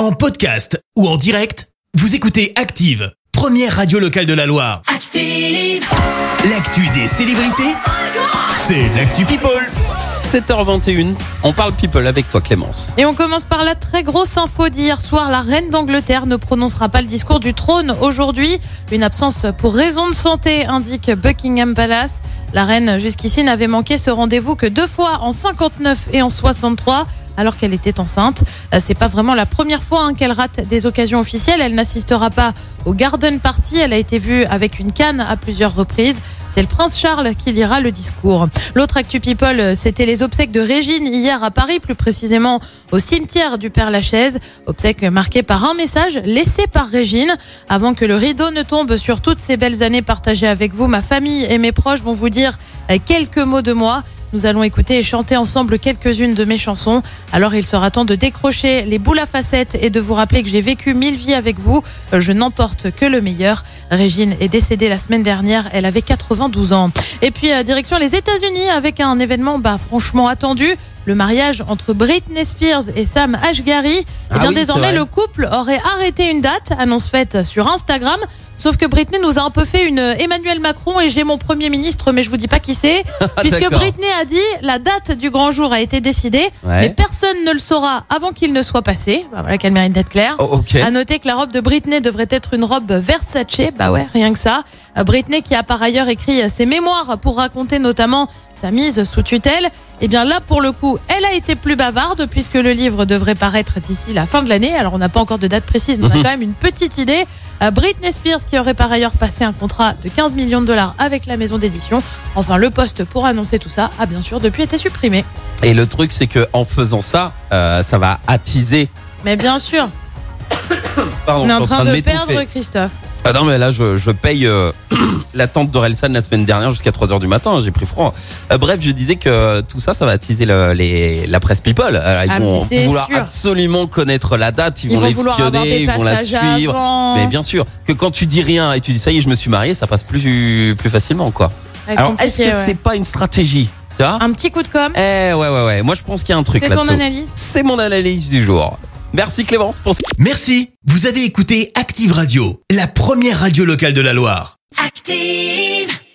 En podcast ou en direct, vous écoutez Active, première radio locale de la Loire. Active. L'actu des célébrités, c'est l'actu People. 7h21, on parle people avec toi Clémence. Et on commence par la très grosse info d'hier soir. La reine d'Angleterre ne prononcera pas le discours du trône aujourd'hui. Une absence pour raison de santé, indique Buckingham Palace. La reine, jusqu'ici, n'avait manqué ce rendez-vous que deux fois en 59 et en 63 alors qu'elle était enceinte. Euh, C'est pas vraiment la première fois hein, qu'elle rate des occasions officielles. Elle n'assistera pas au Garden Party. Elle a été vue avec une canne à plusieurs reprises. C'est le prince Charles qui lira le discours. L'autre actu people, euh, c'était les obsèques de Régine hier à Paris, plus précisément au cimetière du Père Lachaise. Obsèques marquées par un message laissé par Régine. Avant que le rideau ne tombe sur toutes ces belles années partagées avec vous, ma famille et mes proches vont vous dire euh, quelques mots de moi. Nous allons écouter et chanter ensemble quelques-unes de mes chansons. Alors il sera temps de décrocher les boules à facettes et de vous rappeler que j'ai vécu mille vies avec vous. Euh, Je n'emporte que le meilleur. Régine est décédée la semaine dernière. Elle avait 92 ans. Et puis euh, direction les États-Unis avec un événement bah, franchement attendu. Le mariage entre Britney Spears et Sam Ashgary. Eh Ah bien oui, c'est désormais le couple aurait arrêté une date, annonce faite sur Instagram. Sauf que Britney nous a un peu fait une Emmanuel Macron et j'ai mon premier ministre, mais je vous dis pas qui c'est, puisque Ah, D'accord. Britney a dit la date du grand jour a été décidée, Ouais. mais personne ne le saura avant qu'il ne soit passé. Bah, voilà qu'elle mérite d'être claire. Oh. À noter que la robe de Britney devrait être une robe Versace. Bah ouais, rien que ça. Euh, Britney qui a par ailleurs écrit ses mémoires pour raconter notamment sa mise sous tutelle. Et bien là, pour le coup, elle a été plus bavarde puisque le livre devrait paraître d'ici la fin de l'année. Alors on n'a pas encore de date précise, mais on a quand même une petite idée. Euh, Britney Spears qui aurait par ailleurs passé un contrat de 15 millions de dollars avec la maison d'édition. Enfin, le poste pour annoncer tout ça a bien sûr depuis été supprimé. Et le truc c'est que en faisant ça, euh, ça va attiser. Mais bien sûr, Pardon, on est en train de perdre Christophe. Ah non mais là je, je paye euh, la tente d'Orelsan la semaine dernière jusqu'à 3h du matin, j'ai pris froid. Euh, bref, je disais que tout ça, ça va attiser le- les, la presse people. Alors, ils Ah, vont vouloir sûr. absolument connaître la date, ils, Ils vont l'espionner, ils vont la suivre. avant. Mais bien sûr, que quand tu dis rien et tu dis ça y est, je me suis marié, ça passe plus, plus facilement quoi. Ouais, Alors est-ce que ouais. c'est pas une stratégie un petit coup de com Eh ouais ouais ouais, moi je pense qu'il y a un truc C'est ton analyse? C'est mon analyse du jour. Merci Clémence pour Merci, vous avez écouté Active Radio, la première radio locale de la Loire. Active.